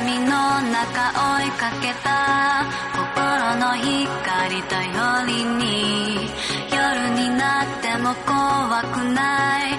闇の中追いかけた心の光頼りに。夜になっても怖くない。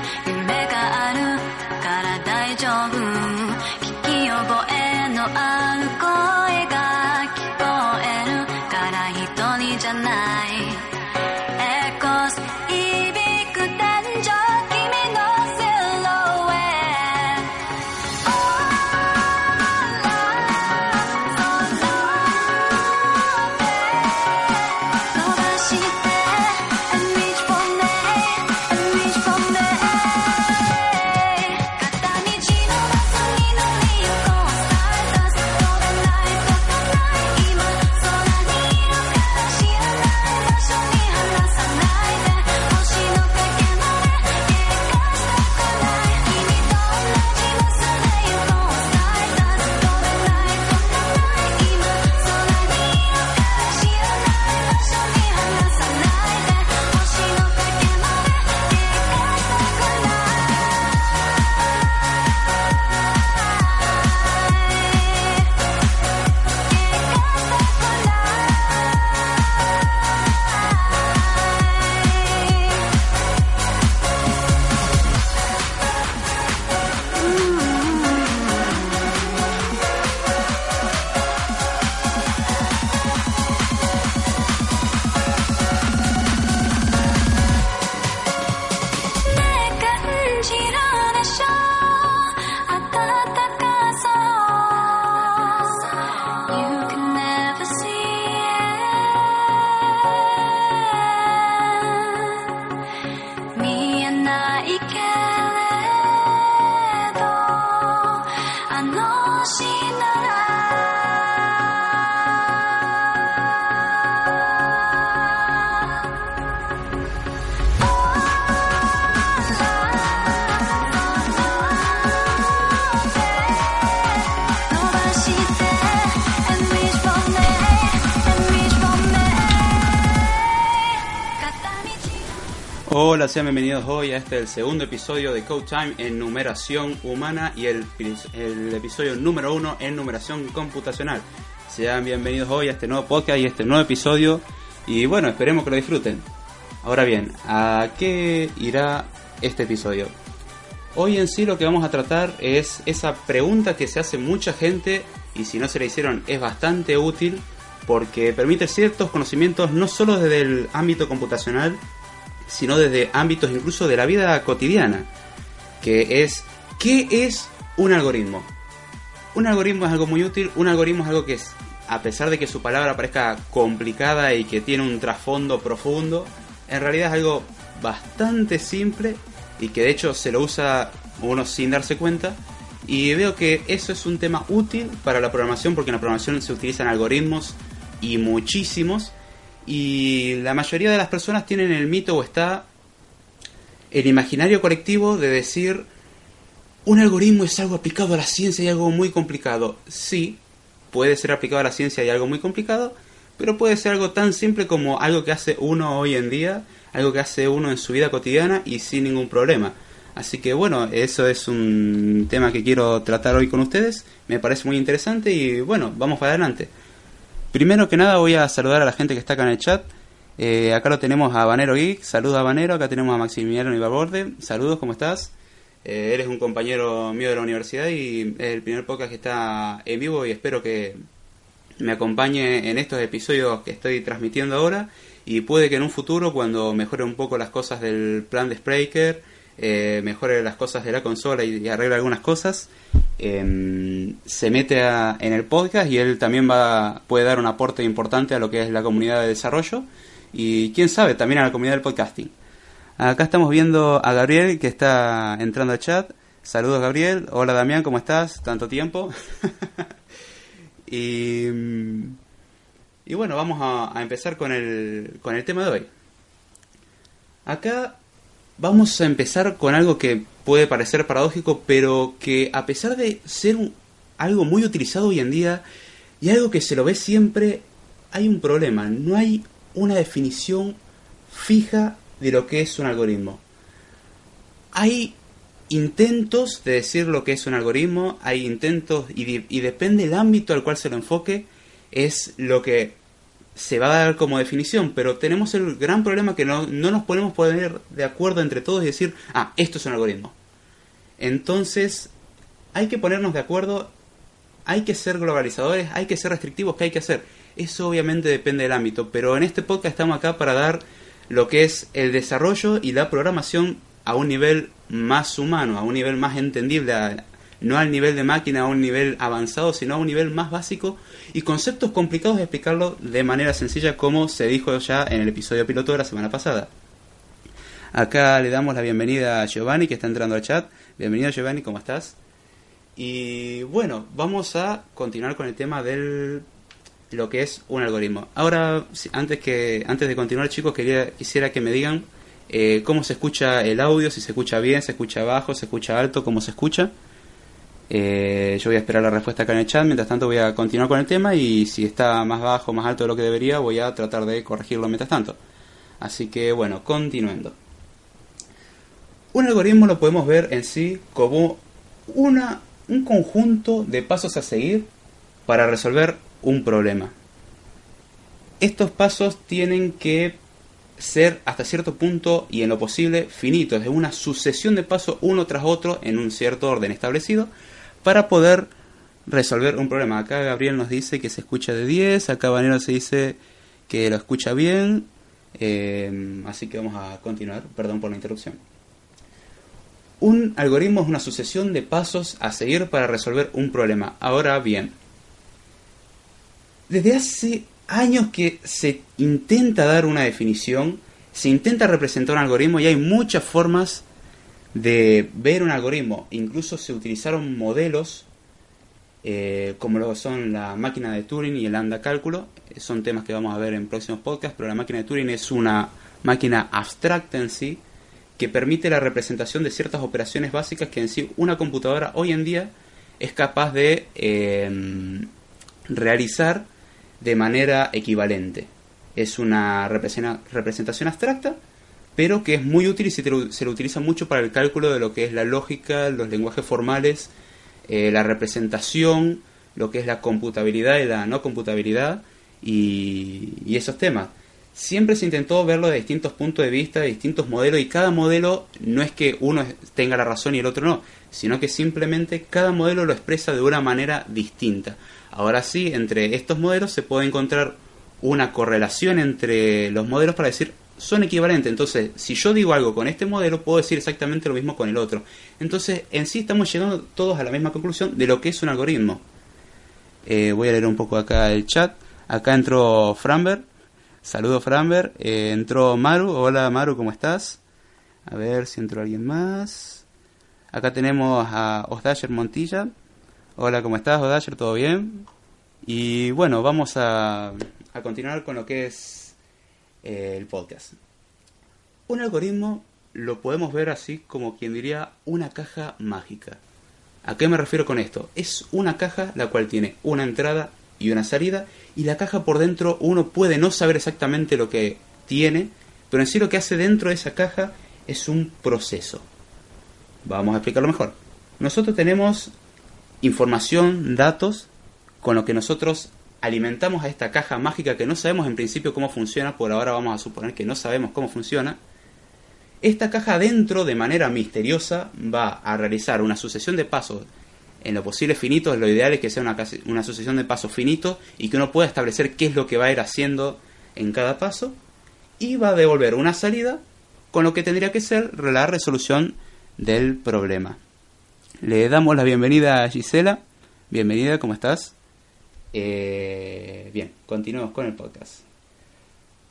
Hola, sean bienvenidos hoy a este el segundo episodio de Code Time en numeración humana y el, el episodio número uno en numeración computacional. Sean bienvenidos hoy a este nuevo podcast y este nuevo episodio y bueno, esperemos que lo disfruten. Ahora bien, ¿a qué irá este episodio? Hoy en sí lo que vamos a tratar es esa pregunta que se hace mucha gente y si no se la hicieron es bastante útil porque permite ciertos conocimientos no solo desde el ámbito computacional, sino desde ámbitos incluso de la vida cotidiana, que es ¿qué es un algoritmo? Un algoritmo es algo muy útil, un algoritmo es algo que es, a pesar de que su palabra parezca complicada y que tiene un trasfondo profundo, en realidad es algo bastante simple y que de hecho se lo usa uno sin darse cuenta. Y veo que eso es un tema útil para la programación porque en la programación se utilizan algoritmos y muchísimos. Y la mayoría de las personas tienen el mito o está el imaginario colectivo de decir un algoritmo es algo aplicado a la ciencia y algo muy complicado. Sí, puede ser aplicado a la ciencia y algo muy complicado, pero puede ser algo tan simple como algo que hace uno hoy en día, algo que hace uno en su vida cotidiana y sin ningún problema. Así que bueno, eso es un tema que quiero tratar hoy con ustedes, me parece muy interesante y bueno, vamos para adelante. Primero que nada voy a saludar a la gente que está acá en el chat. Eh, acá lo tenemos a Banero Geek, saludos a Banero, acá tenemos a Maximiliano Ibarborde, saludos, ¿cómo estás? Eh, eres un compañero mío de la universidad y es el primer podcast que está en vivo y espero que me acompañe en estos episodios que estoy transmitiendo ahora y puede que en un futuro cuando mejore un poco las cosas del plan de Spreaker, eh, mejore las cosas de la consola y, y arregle algunas cosas, eh, se mete en el podcast y él también va puede dar un aporte importante a lo que es la comunidad de desarrollo y quién sabe también a la comunidad del podcasting. Acá estamos viendo a Gabriel que está entrando al chat. Saludos Gabriel. Hola Damián, ¿cómo estás? Tanto tiempo. y, y bueno, vamos a, a empezar con el, con el tema de hoy. Acá vamos a empezar con algo que puede parecer paradójico, pero que a pesar de ser algo muy utilizado hoy en día y algo que se lo ve siempre, hay un problema. No hay una definición fija de lo que es un algoritmo. Hay intentos de decir lo que es un algoritmo, hay intentos y, y depende del ámbito al cual se lo enfoque, es lo que se va a dar como definición, pero tenemos el gran problema que no, no nos podemos poner de acuerdo entre todos y decir, ah, esto es un algoritmo. Entonces, hay que ponernos de acuerdo, hay que ser globalizadores, hay que ser restrictivos, ¿qué hay que hacer? Eso obviamente depende del ámbito, pero en este podcast estamos acá para dar lo que es el desarrollo y la programación a un nivel más humano, a un nivel más entendible, a- no al nivel de máquina, a un nivel avanzado, sino a un nivel más básico y conceptos complicados de explicarlo de manera sencilla como se dijo ya en el episodio piloto de la semana pasada. Acá le damos la bienvenida a Giovanni que está entrando al chat. Bienvenido Giovanni, ¿cómo estás? Y bueno, vamos a continuar con el tema del lo que es un algoritmo. Ahora, antes que antes de continuar, chicos, quería quisiera que me digan eh, cómo se escucha el audio, si se escucha bien, se escucha bajo, se escucha alto, cómo se escucha. Eh, yo voy a esperar la respuesta acá en el chat. Mientras tanto, voy a continuar con el tema y si está más bajo, más alto de lo que debería, voy a tratar de corregirlo mientras tanto. Así que bueno, continuando. Un algoritmo lo podemos ver en sí como una, un conjunto de pasos a seguir para resolver un problema. Estos pasos tienen que ser hasta cierto punto y en lo posible finitos, es una sucesión de pasos uno tras otro en un cierto orden establecido para poder resolver un problema. Acá Gabriel nos dice que se escucha de 10, acá Vanero se dice que lo escucha bien, eh, así que vamos a continuar, perdón por la interrupción. Un algoritmo es una sucesión de pasos a seguir para resolver un problema. Ahora bien, desde hace años que se intenta dar una definición, se intenta representar un algoritmo y hay muchas formas de ver un algoritmo. Incluso se utilizaron modelos eh, como lo son la máquina de Turing y el lambda cálculo. Son temas que vamos a ver en próximos podcasts, pero la máquina de Turing es una máquina abstracta en sí que permite la representación de ciertas operaciones básicas que en sí una computadora hoy en día es capaz de eh, realizar de manera equivalente. Es una representación abstracta, pero que es muy útil y se, se lo utiliza mucho para el cálculo de lo que es la lógica, los lenguajes formales, eh, la representación, lo que es la computabilidad y la no computabilidad y esos temas. Siempre se intentó verlo de distintos puntos de vista, de distintos modelos, y cada modelo no es que uno tenga la razón y el otro no, sino que simplemente cada modelo lo expresa de una manera distinta. Ahora sí, entre estos modelos se puede encontrar una correlación entre los modelos para decir son equivalentes. Entonces, si yo digo algo con este modelo, puedo decir exactamente lo mismo con el otro. Entonces, en sí estamos llegando todos a la misma conclusión de lo que es un algoritmo. Eh, voy a leer un poco acá el chat. Acá entró Framber. Saludos Framber. Eh, entró Maru. Hola Maru, ¿cómo estás? A ver si entró alguien más. Acá tenemos a Osdasher Montilla. Hola, ¿cómo estás Osdasher? ¿Todo bien? Y bueno, vamos a, a continuar con lo que es eh, el podcast. Un algoritmo lo podemos ver así como quien diría una caja mágica. ¿A qué me refiero con esto? Es una caja la cual tiene una entrada y una salida y la caja por dentro uno puede no saber exactamente lo que tiene, pero en sí lo que hace dentro de esa caja es un proceso. Vamos a explicarlo mejor. Nosotros tenemos información, datos, con lo que nosotros alimentamos a esta caja mágica que no sabemos en principio cómo funciona, por ahora vamos a suponer que no sabemos cómo funciona. Esta caja dentro, de manera misteriosa, va a realizar una sucesión de pasos en lo posible finitos. Lo ideal es que sea una, una sucesión de pasos finitos y que uno pueda establecer qué es lo que va a ir haciendo en cada paso. Y va a devolver una salida con lo que tendría que ser la resolución del problema. Le damos la bienvenida a Gisela. Bienvenida, ¿cómo estás? Eh, bien, continuemos con el podcast.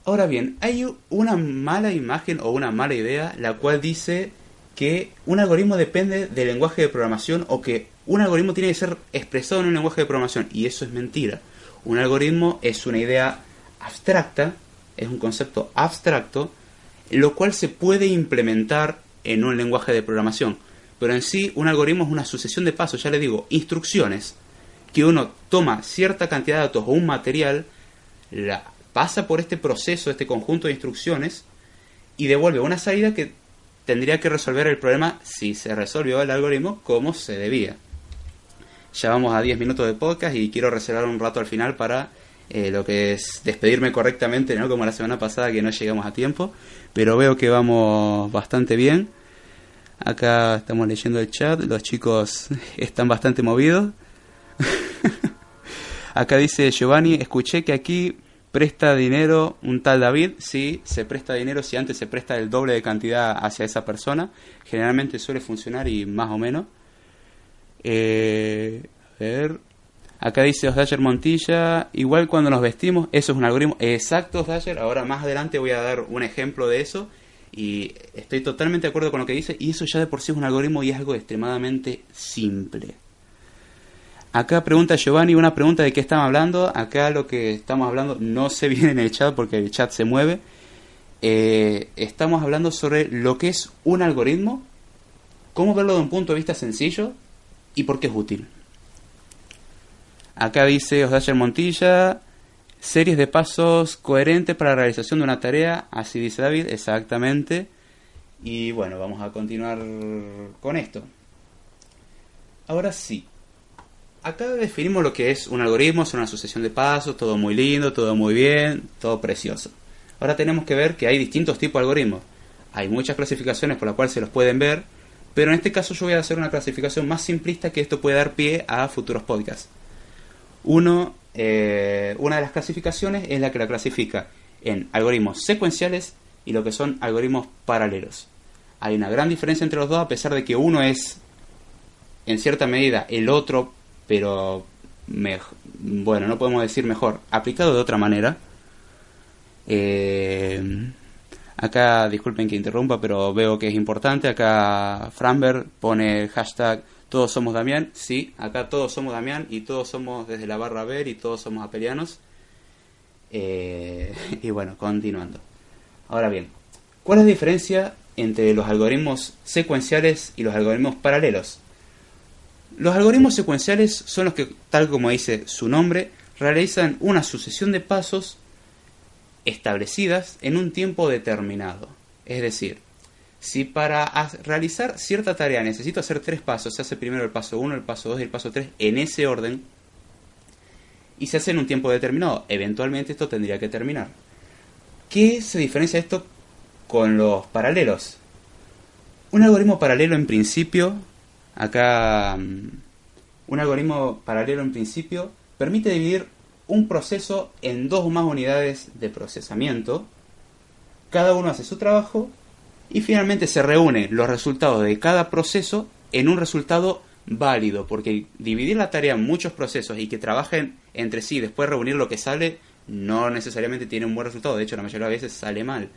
Ahora bien, hay una mala imagen o una mala idea la cual dice que un algoritmo depende del lenguaje de programación o que un algoritmo tiene que ser expresado en un lenguaje de programación y eso es mentira. Un algoritmo es una idea abstracta, es un concepto abstracto, lo cual se puede implementar en un lenguaje de programación. Pero en sí un algoritmo es una sucesión de pasos, ya le digo, instrucciones, que uno toma cierta cantidad de datos o un material, la pasa por este proceso, este conjunto de instrucciones, y devuelve una salida que tendría que resolver el problema si se resolvió el algoritmo como se debía. Ya vamos a 10 minutos de podcast y quiero reservar un rato al final para eh, lo que es despedirme correctamente, no como la semana pasada que no llegamos a tiempo, pero veo que vamos bastante bien. Acá estamos leyendo el chat, los chicos están bastante movidos. Acá dice Giovanni, escuché que aquí presta dinero un tal David. Sí, se presta dinero si antes se presta el doble de cantidad hacia esa persona. Generalmente suele funcionar y más o menos. Eh, a ver. Acá dice Osdayer Montilla, igual cuando nos vestimos, eso es un algoritmo. Exacto, Osdayer. Ahora más adelante voy a dar un ejemplo de eso. Y estoy totalmente de acuerdo con lo que dice. Y eso ya de por sí es un algoritmo y es algo extremadamente simple. Acá pregunta Giovanni una pregunta de qué estamos hablando. Acá lo que estamos hablando no se viene en el chat porque el chat se mueve. Eh, estamos hablando sobre lo que es un algoritmo, cómo verlo de un punto de vista sencillo y por qué es útil. Acá dice Osdayer Montilla, series de pasos coherentes para la realización de una tarea, así dice David, exactamente. Y bueno, vamos a continuar con esto. Ahora sí, acá definimos lo que es un algoritmo, es una sucesión de pasos, todo muy lindo, todo muy bien, todo precioso. Ahora tenemos que ver que hay distintos tipos de algoritmos. Hay muchas clasificaciones por las cuales se los pueden ver, pero en este caso yo voy a hacer una clasificación más simplista que esto puede dar pie a futuros podcasts. Uno, eh, una de las clasificaciones es la que la clasifica en algoritmos secuenciales y lo que son algoritmos paralelos. Hay una gran diferencia entre los dos a pesar de que uno es en cierta medida el otro, pero bueno, no podemos decir mejor, aplicado de otra manera. Eh, acá, disculpen que interrumpa, pero veo que es importante. Acá Franberg pone el hashtag todos somos Damián. Sí, acá todos somos Damián y todos somos desde la barra ver y todos somos apelianos. Eh, y bueno, continuando. Ahora bien, ¿cuál es la diferencia entre los algoritmos secuenciales y los algoritmos paralelos? Los algoritmos secuenciales son los que, tal como dice su nombre, realizan una sucesión de pasos establecidas en un tiempo determinado. Es decir, si para realizar cierta tarea necesito hacer tres pasos, se hace primero el paso 1, el paso 2 y el paso 3 en ese orden, y se hace en un tiempo determinado. Eventualmente esto tendría que terminar. ¿Qué se diferencia esto con los paralelos? Un algoritmo paralelo en principio, acá mm, un algoritmo paralelo en principio permite dividir un proceso en dos o más unidades de procesamiento. Cada uno hace su trabajo y finalmente se reúnen los resultados de cada proceso en un resultado válido, porque dividir la tarea en muchos procesos y que trabajen entre sí después reunir lo que sale no necesariamente tiene un buen resultado, de hecho la mayoría de veces sale mal.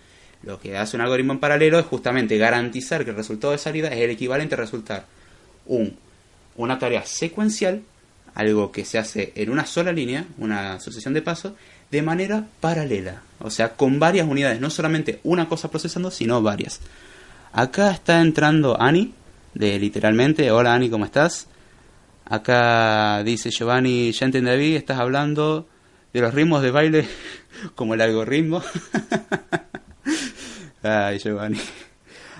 Lo que hace un algoritmo en paralelo es justamente garantizar que el resultado de salida es el equivalente a resultar un, una tarea secuencial, algo que se hace en una sola línea, una sucesión de pasos, de manera paralela, o sea, con varias unidades, no solamente una cosa procesando, sino varias. Acá está entrando Ani, de literalmente, hola Ani, ¿cómo estás? Acá dice Giovanni, ya entendí estás hablando de los ritmos de baile como el algoritmo. Ay, Giovanni.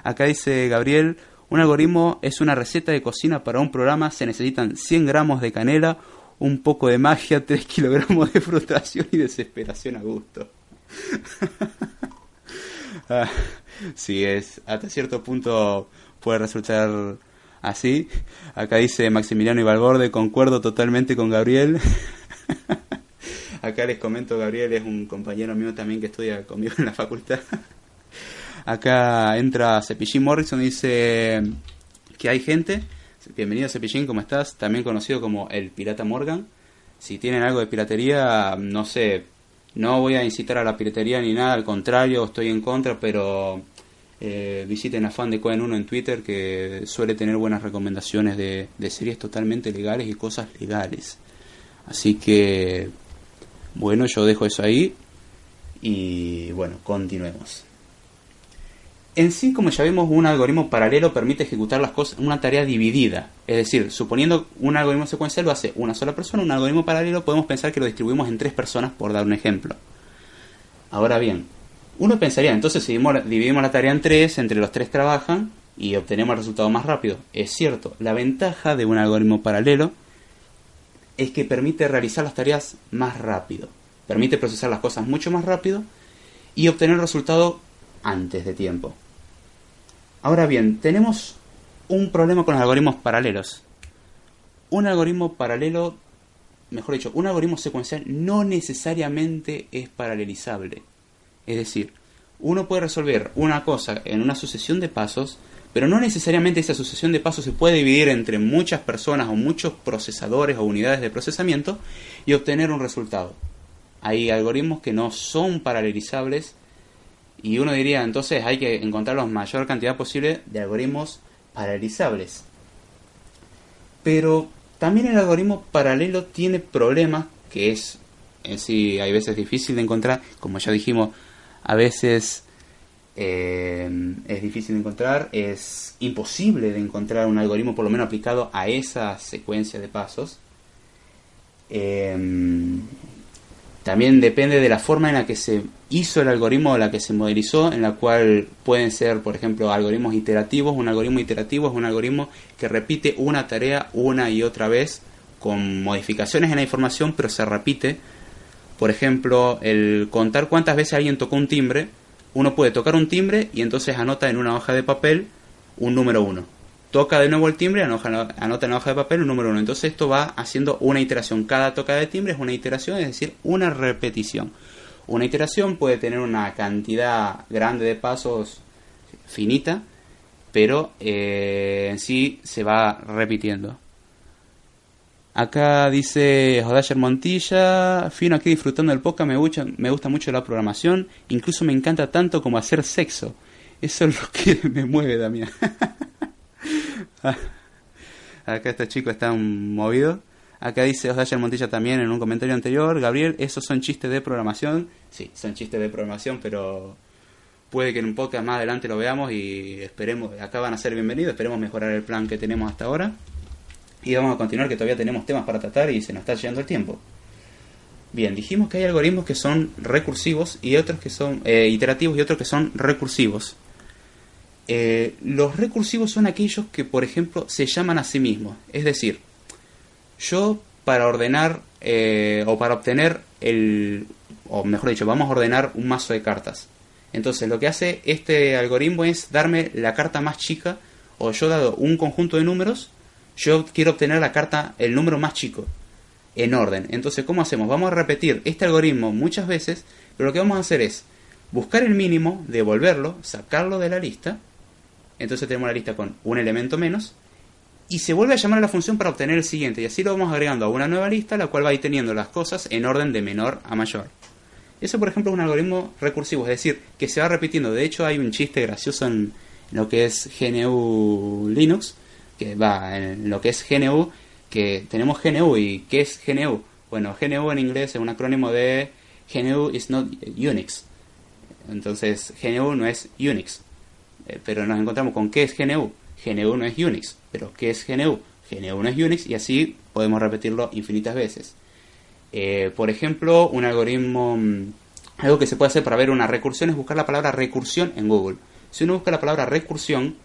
Acá dice Gabriel, un algoritmo es una receta de cocina para un programa, se necesitan 100 gramos de canela, un poco de magia, 3 kilogramos de frustración y desesperación a gusto. Ah, es hasta cierto punto puede resultar así. Acá dice Maximiliano Ibalborde, concuerdo totalmente con Gabriel. Acá les comento, Gabriel es un compañero mío también que estudia conmigo en la facultad. Acá entra Cepillín Morrison y dice que hay gente. Bienvenido Cepillín, ¿cómo estás? También conocido como el Pirata Morgan. Si tienen algo de piratería, no sé, no voy a incitar a la piratería ni nada, al contrario, estoy en contra, pero eh, visiten a Fan de Cohen 1 en Twitter que suele tener buenas recomendaciones de, de series totalmente legales y cosas legales. Así que, bueno, yo dejo eso ahí y bueno, continuemos. En sí, como ya vimos, un algoritmo paralelo permite ejecutar las cosas una tarea dividida. Es decir, suponiendo un algoritmo secuencial lo hace una sola persona, un algoritmo paralelo podemos pensar que lo distribuimos en tres personas por dar un ejemplo. Ahora bien, Uno pensaría, entonces si dividimos la tarea en tres, entre los tres trabajan y obtenemos el resultado más rápido. Es cierto, la ventaja de un algoritmo paralelo es que permite realizar las tareas más rápido, permite procesar las cosas mucho más rápido y obtener el resultado antes de tiempo. Ahora bien, tenemos un problema con los algoritmos paralelos. Un algoritmo paralelo, mejor dicho, un algoritmo secuencial no necesariamente es paralelizable. Es decir, uno puede resolver una cosa en una sucesión de pasos, pero no necesariamente esa sucesión de pasos se puede dividir entre muchas personas o muchos procesadores o unidades de procesamiento y obtener un resultado. Hay algoritmos que no son paralelizables y uno diría entonces hay que encontrar la mayor cantidad posible de algoritmos paralelizables. Pero también el algoritmo paralelo tiene problemas que es en sí hay veces difícil de encontrar, como ya dijimos, a veces eh, es difícil de encontrar, es imposible de encontrar un algoritmo por lo menos aplicado a esa secuencia de pasos. Eh, también depende de la forma en la que se hizo el algoritmo o la que se modelizó, en la cual pueden ser, por ejemplo, algoritmos iterativos. Un algoritmo iterativo es un algoritmo que repite una tarea una y otra vez con modificaciones en la información, pero se repite. Por ejemplo, el contar cuántas veces alguien tocó un timbre. Uno puede tocar un timbre y entonces anota en una hoja de papel un número uno toca de nuevo el timbre, anota, en la hoja de papel un número 1. Entonces esto va haciendo una iteración. Cada toca de timbre es una iteración, es decir, una repetición. Una iteración puede tener una cantidad grande de pasos finita, pero eh, en sí se va repitiendo. Acá dice Jodayer Montilla, fino aquí disfrutando del podcast, me gusta, me gusta mucho la programación, incluso me encanta tanto como hacer sexo. Eso es lo que me mueve, Damián. Acá este chico está movido. Acá dice Osdayer Montilla también en un comentario anterior. Gabriel, esos son chistes de programación. Sí, son chistes de programación, pero puede que en un podcast más adelante lo veamos y esperemos, acá van a ser bienvenidos, esperemos mejorar el plan que tenemos hasta ahora. Y vamos a continuar que todavía tenemos temas para tratar y se nos está llegando el tiempo. Bien, dijimos que hay algoritmos que son recursivos y otros que son eh, iterativos y otros que son recursivos. Eh, los recursivos son aquellos que, por ejemplo, se llaman a sí mismos. Es decir, yo para ordenar eh, o para obtener el, o mejor dicho, vamos a ordenar un mazo de cartas. Entonces lo que hace este algoritmo es darme la carta más chica, o yo dado un conjunto de números, yo quiero obtener la carta, el número más chico, en orden. Entonces, ¿cómo hacemos? Vamos a repetir este algoritmo muchas veces, pero lo que vamos a hacer es buscar el mínimo, devolverlo, sacarlo de la lista, entonces tenemos la lista con un elemento menos y se vuelve a llamar a la función para obtener el siguiente y así lo vamos agregando a una nueva lista la cual va a ir teniendo las cosas en orden de menor a mayor. Eso por ejemplo es un algoritmo recursivo, es decir, que se va repitiendo. De hecho hay un chiste gracioso en lo que es GNU Linux, que va en lo que es GNU, que tenemos GNU y ¿qué es GNU? Bueno, GNU en inglés es un acrónimo de GNU is not Unix. Entonces GNU no es Unix. Eh, pero nos encontramos con qué es GNU. GNU no es Unix, pero ¿qué es GNU? GNU no es Unix y así podemos repetirlo infinitas veces. Eh, por ejemplo, un algoritmo, mm, algo que se puede hacer para ver una recursión es buscar la palabra recursión en Google. Si uno busca la palabra recursión,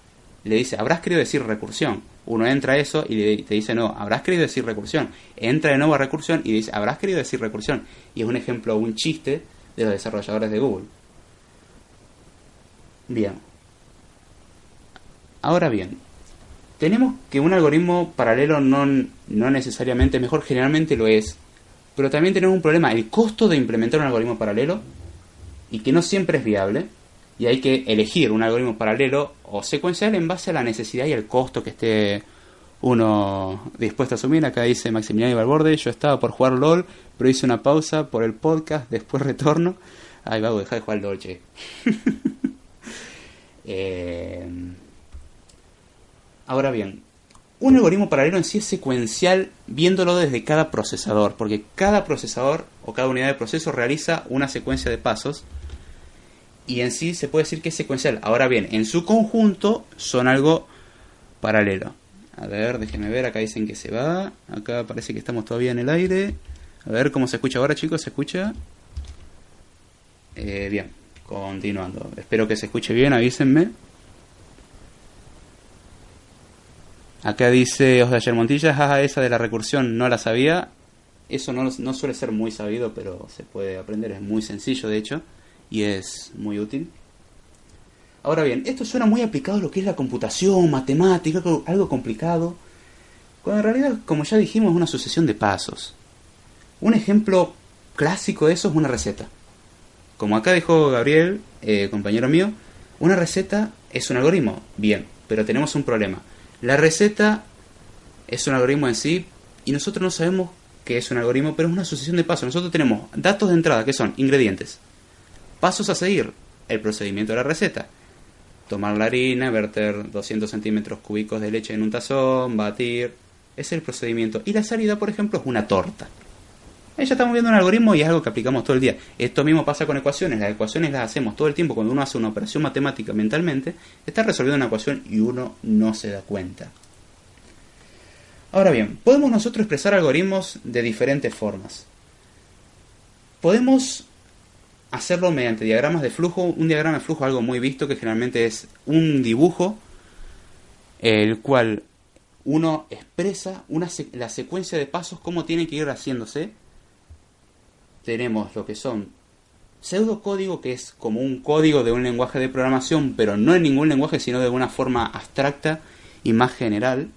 le dice, habrás querido decir recursión. Uno entra a eso y te dice, no, habrás querido decir recursión. Entra de nuevo a recursión y dice, habrás querido decir recursión. Y es un ejemplo, un chiste de los desarrolladores de Google. Bien, Ahora bien, tenemos que un algoritmo paralelo no, no necesariamente es mejor, generalmente lo es, pero también tenemos un problema, el costo de implementar un algoritmo paralelo y que no siempre es viable y hay que elegir un algoritmo paralelo o secuencial en base a la necesidad y el costo que esté uno dispuesto a asumir. Acá dice Maximiliano Ibalborde, yo estaba por jugar LOL, pero hice una pausa por el podcast, después retorno. Ay, va, dejar de jugar LOL, che. eh, Ahora bien, un algoritmo paralelo en sí es secuencial viéndolo desde cada procesador, porque cada procesador o cada unidad de proceso realiza una secuencia de pasos y en sí se puede decir que es secuencial. Ahora bien, en su conjunto son algo paralelo. A ver, déjenme ver, acá dicen que se va, acá parece que estamos todavía en el aire. A ver cómo se escucha ahora chicos, ¿se escucha? Eh, bien, Continuando. Espero que se escuche bien, avísenme. Acá dice Osdayer Montilla, jaja, esa de la recursión no la sabía. Eso no, no suele ser muy sabido, pero se puede aprender, es muy sencillo de hecho, y es muy útil. Ahora bien, esto suena muy aplicado a lo que es la computación, matemática, algo, complicado, cuando en realidad, como ya dijimos, es una sucesión de pasos. Un ejemplo clásico de eso es una receta. Como acá dijo Gabriel, eh, compañero mío, una receta es un algoritmo. Bien, pero tenemos un problema. La receta es un algoritmo en sí y nosotros no sabemos qué es un algoritmo, pero es una sucesión de pasos. Nosotros tenemos datos de entrada que son ingredientes. Pasos a seguir, el procedimiento de la receta. Tomar la harina, verter 200 centímetros cúbicos de leche en un tazón, batir. Es el procedimiento. Y la salida, por ejemplo, es una torta. Ahí ya estamos viendo un algoritmo y es algo que aplicamos todo el día. Esto mismo pasa con ecuaciones. Las ecuaciones las hacemos todo el tiempo cuando uno hace una operación matemática mentalmente. Está resolviendo una ecuación y uno no se da cuenta. Ahora bien, podemos nosotros expresar algoritmos de diferentes formas. Podemos hacerlo mediante diagramas de flujo. Un diagrama de flujo algo muy visto que generalmente es un dibujo el cual uno expresa la secuencia de pasos cómo tiene que ir haciéndose tenemos lo que son pseudocódigo, que es como un código de un lenguaje de programación, pero no en ningún lenguaje, sino de una forma abstracta y más general.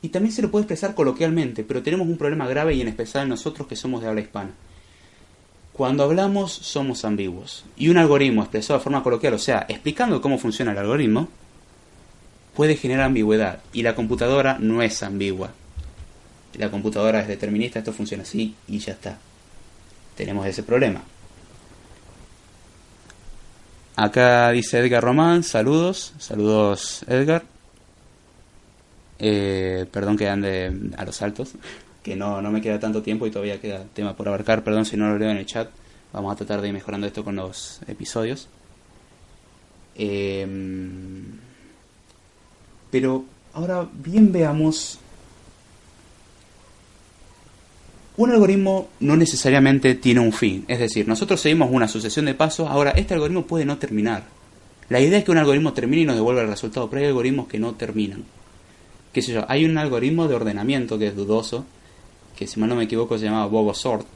Y también se lo puede expresar coloquialmente, pero tenemos un problema grave y en especial nosotros que somos de habla hispana. Cuando hablamos somos ambiguos. Y un algoritmo expresado de forma coloquial, o sea, explicando cómo funciona el algoritmo, puede generar ambigüedad. Y la computadora no es ambigua la computadora es determinista, esto funciona así y ya está. Tenemos ese problema. Acá dice Edgar Román, saludos, saludos Edgar. Eh, perdón que ande a los saltos, que no, no me queda tanto tiempo y todavía queda tema por abarcar, perdón si no lo leo en el chat, vamos a tratar de ir mejorando esto con los episodios. Eh, pero ahora bien veamos Un algoritmo no necesariamente tiene un fin, es decir, nosotros seguimos una sucesión de pasos, ahora este algoritmo puede no terminar. La idea es que un algoritmo termine y nos devuelva el resultado, pero hay algoritmos que no terminan. ¿Qué sé yo? Hay un algoritmo de ordenamiento que es dudoso, que si mal no me equivoco se llama Bogo Sort,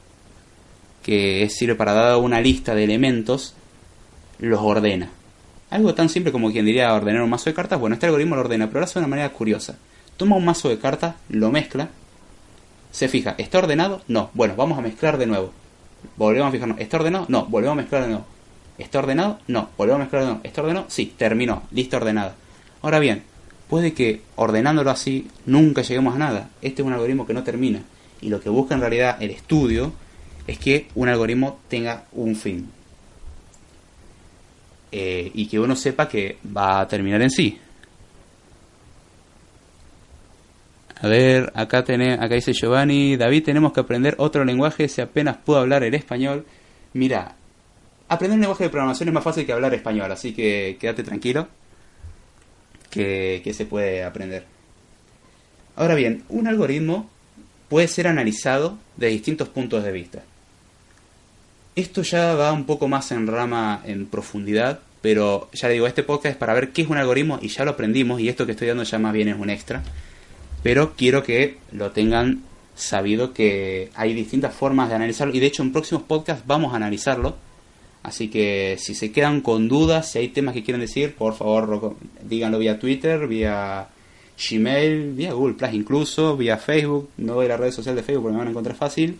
que sirve para dar una lista de elementos, los ordena. Algo tan simple como quien diría ordenar un mazo de cartas, bueno, este algoritmo lo ordena, pero lo hace de una manera curiosa. Toma un mazo de cartas, lo mezcla, se fija, ¿está ordenado? No. Bueno, vamos a mezclar de nuevo. Volvemos a fijarnos, ¿está ordenado? No, volvemos a mezclar de nuevo. ¿Está ordenado? No, volvemos a mezclar de nuevo. ¿Está ordenado? Sí, terminó, lista ordenada. Ahora bien, puede que ordenándolo así nunca lleguemos a nada. Este es un algoritmo que no termina. Y lo que busca en realidad el estudio es que un algoritmo tenga un fin. Eh, y que uno sepa que va a terminar en sí. A ver, acá, tiene, acá dice Giovanni, David, tenemos que aprender otro lenguaje si apenas puedo hablar el español. Mira, aprender un lenguaje de programación es más fácil que hablar español, así que quédate tranquilo, que, que se puede aprender. Ahora bien, un algoritmo puede ser analizado de distintos puntos de vista. Esto ya va un poco más en rama, en profundidad, pero ya digo, este podcast es para ver qué es un algoritmo y ya lo aprendimos y esto que estoy dando ya más bien es un extra pero quiero que lo tengan sabido que hay distintas formas de analizarlo y de hecho en próximos podcasts vamos a analizarlo. Así que si se quedan con dudas, si hay temas que quieren decir, por favor díganlo vía Twitter, vía Gmail, vía Google Plus incluso, vía Facebook, no doy la red social de Facebook porque me van a encontrar fácil,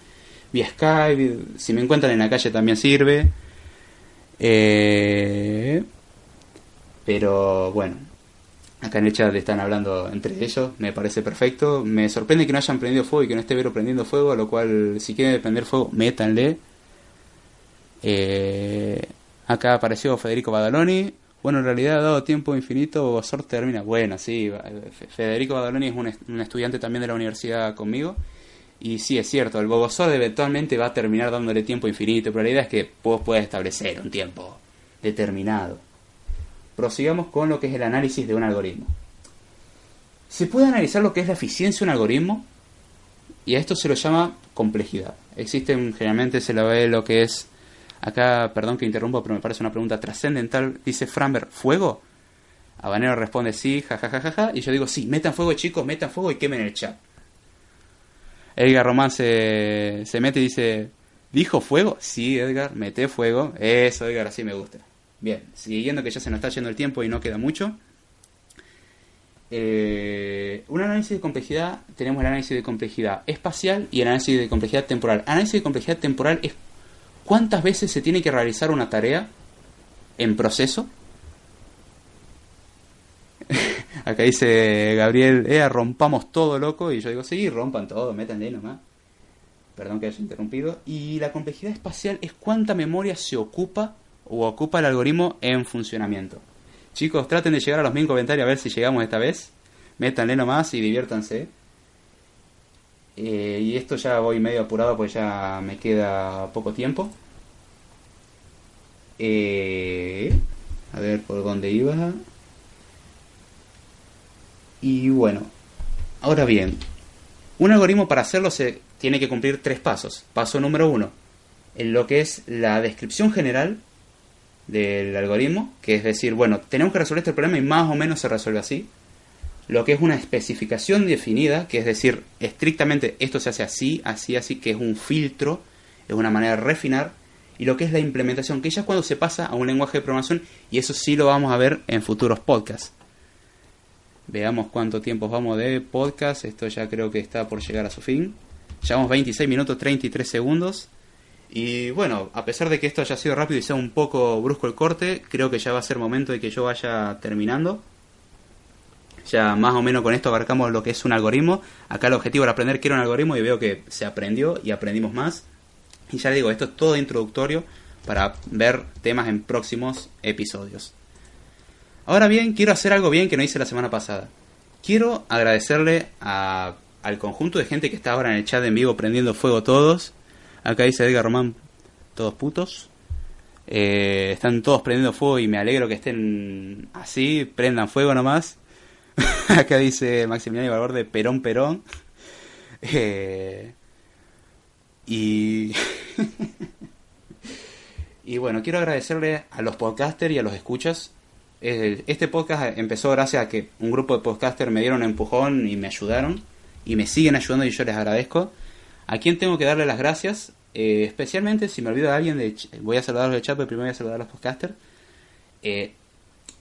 vía Skype, si me encuentran en la calle también sirve. Eh, pero bueno, Acá en el chat están hablando entre ellos, me parece perfecto. Me sorprende que no hayan prendido fuego y que no esté Vero prendiendo fuego, a lo cual, si quieren prender fuego, métanle. Eh, acá apareció Federico Badaloni. Bueno, en realidad, dado tiempo infinito, Bogosort termina. Bueno, sí, Federico Badaloni es un, estudiante también de la universidad conmigo. Y sí, es cierto, el Bogosort eventualmente va a terminar dándole tiempo infinito, pero la idea es que vos puedas establecer un tiempo determinado prosigamos con lo que es el análisis de un algoritmo. Se puede analizar lo que es la eficiencia de un algoritmo y a esto se lo llama complejidad. Existen, generalmente se lo ve lo que es Acá, perdón que interrumpo, pero me parece una pregunta trascendental. Dice Framber, ¿fuego? Habanero responde sí, jajajaja. Y yo digo, sí, metan fuego chicos, metan fuego y quemen el chat. Edgar Román se, se mete y dice, ¿dijo fuego? Sí, Edgar, mete fuego. Eso, Edgar, así me gusta. Bien, siguiendo que ya se nos está yendo el tiempo y no queda mucho. Eh, un análisis de complejidad, tenemos el análisis de complejidad espacial y el análisis de complejidad temporal. Análisis de complejidad temporal es cuántas veces se tiene que realizar una tarea en proceso. Acá dice Gabriel, eh, rompamos todo loco. Y yo digo, sí, rompan todo, métanle nomás. Perdón que haya interrumpido. Y la complejidad espacial es cuánta memoria se ocupa o ocupa el algoritmo en funcionamiento. Chicos, traten de llegar a los mil comentarios a ver si llegamos esta vez. Métanle nomás y diviértanse. Eh, y esto ya voy medio apurado pues ya me queda poco tiempo. Eh, a ver por dónde iba. Y bueno, ahora bien, un algoritmo para hacerlo se tiene que cumplir tres pasos. Paso número uno, en lo que es la descripción general del algoritmo, que es decir, bueno, tenemos que resolver este problema y más o menos se resuelve así. Lo que es una especificación definida, que es decir, estrictamente esto se hace así, así, así, que es un filtro, es una manera de refinar. Y lo que es la implementación, que ya es cuando se pasa a un lenguaje de programación, y eso sí lo vamos a ver en futuros podcasts. Veamos cuánto tiempo vamos de podcast. Esto ya creo que está por llegar a su fin. Llevamos 26 minutos 33 segundos. Y bueno, a pesar de que esto haya sido rápido y sea un poco brusco el corte, creo que ya va a ser momento de que yo vaya terminando. Ya más o menos con esto abarcamos lo que es un algoritmo. Acá el objetivo era aprender qué era un algoritmo y veo que se aprendió y aprendimos más. Y ya digo, esto es todo introductorio para ver temas en próximos episodios. Ahora bien, quiero hacer algo bien que no hice la semana pasada. Quiero agradecerle al conjunto de gente que está ahora en el chat en vivo prendiendo fuego todos. Acá dice Edgar Román, todos putos. Eh, están todos prendiendo fuego y me alegro que estén así, prendan fuego nomás. Acá dice Maximiliano Valverde, Perón, Perón. Eh, y... y bueno, quiero agradecerle a los podcasters y a los escuchas. Este podcast empezó gracias a que un grupo de podcasters me dieron un empujón y me ayudaron. Y me siguen ayudando y yo les agradezco. ¿A quién tengo que darle las gracias? Eh, especialmente si me olvido de alguien, de, voy a saludar al chat, pero primero voy a saludar a los podcasters. Eh,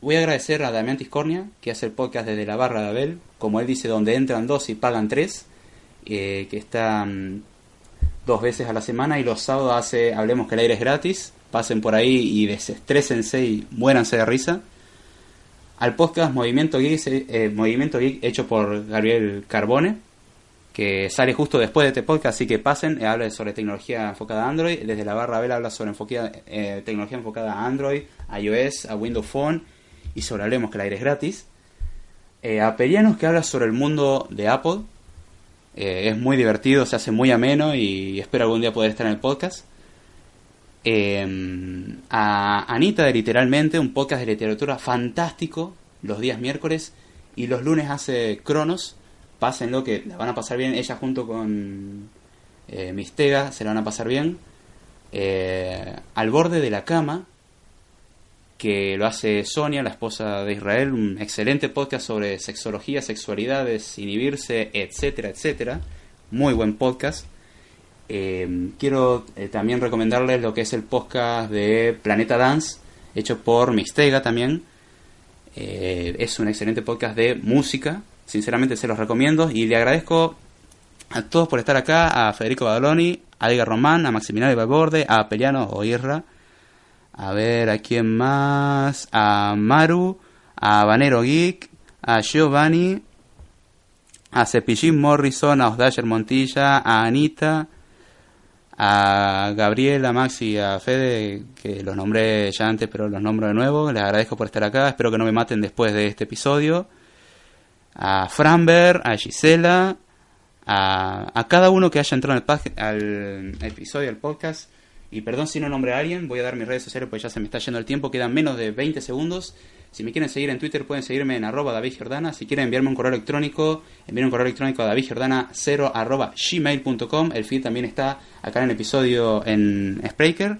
voy a agradecer a Damián Tiscornia, que hace el podcast desde la barra de Abel, como él dice, donde entran dos y pagan tres, eh, que está dos veces a la semana y los sábados hace Hablemos que el aire es gratis, pasen por ahí y desestrésense y muéranse de risa. Al podcast Movimiento Geek, Movimiento Geek hecho por Gabriel Carbone, que sale justo después de este podcast, así que pasen, eh, habla sobre tecnología enfocada a Android, desde la barra Abel habla sobre eh, tecnología enfocada a Android, a iOS, a Windows Phone y sobre Hablemos que el aire es gratis. Eh, a Perianos que habla sobre el mundo de Apple, eh, es muy divertido, se hace muy ameno y espero algún día poder estar en el podcast. Eh, a Anita de Literalmente, un podcast de literatura fantástico, los días miércoles y los lunes hace Cronos. Pásenlo que la van a pasar bien. Ella junto con eh, Mistega se la van a pasar bien. Eh, al borde de la cama, que lo hace Sonia, la esposa de Israel, un excelente podcast sobre sexología, sexualidades, inhibirse, etcétera, etcétera. Muy buen podcast. Eh, quiero eh, también recomendarles lo que es el podcast de Planeta Dance, hecho por Mistega también. Es un excelente podcast de música, sinceramente se los recomiendo y le agradezco a todos por estar acá, a Federico Badaloni, a Edgar Román, a Maximiliano Valborde, a Peliano o Irra, a ver a quién más, a Maru, a Vanero Geek, a Giovanni, a Cepillín Morrison, a Osdayer Montilla, a Anita, a Gabriel, a Maxi a Fede, que los nombré ya antes, pero los nombro de nuevo. Les agradezco por estar acá. Espero que no me maten después de este episodio. A Framber, a Gisela, a, a cada uno que haya entrado al, al episodio del podcast. Y perdón si no nombré a alguien, voy a dar mis redes sociales porque ya se me está yendo el tiempo, quedan menos de 20 segundos. Si me quieren seguir en Twitter pueden seguirme en arroba David. Si quieren enviarme un correo electrónico, envíen un correo electrónico a davidgiordana0 arroba gmail.com. El feed también está acá en el episodio en Spreaker.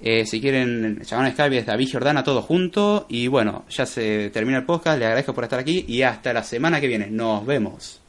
Eh, si quieren, llamar a Skype es David Jordana, todo junto. Y bueno, ya se termina el podcast. Le agradezco por estar aquí y hasta la semana que viene. Nos vemos.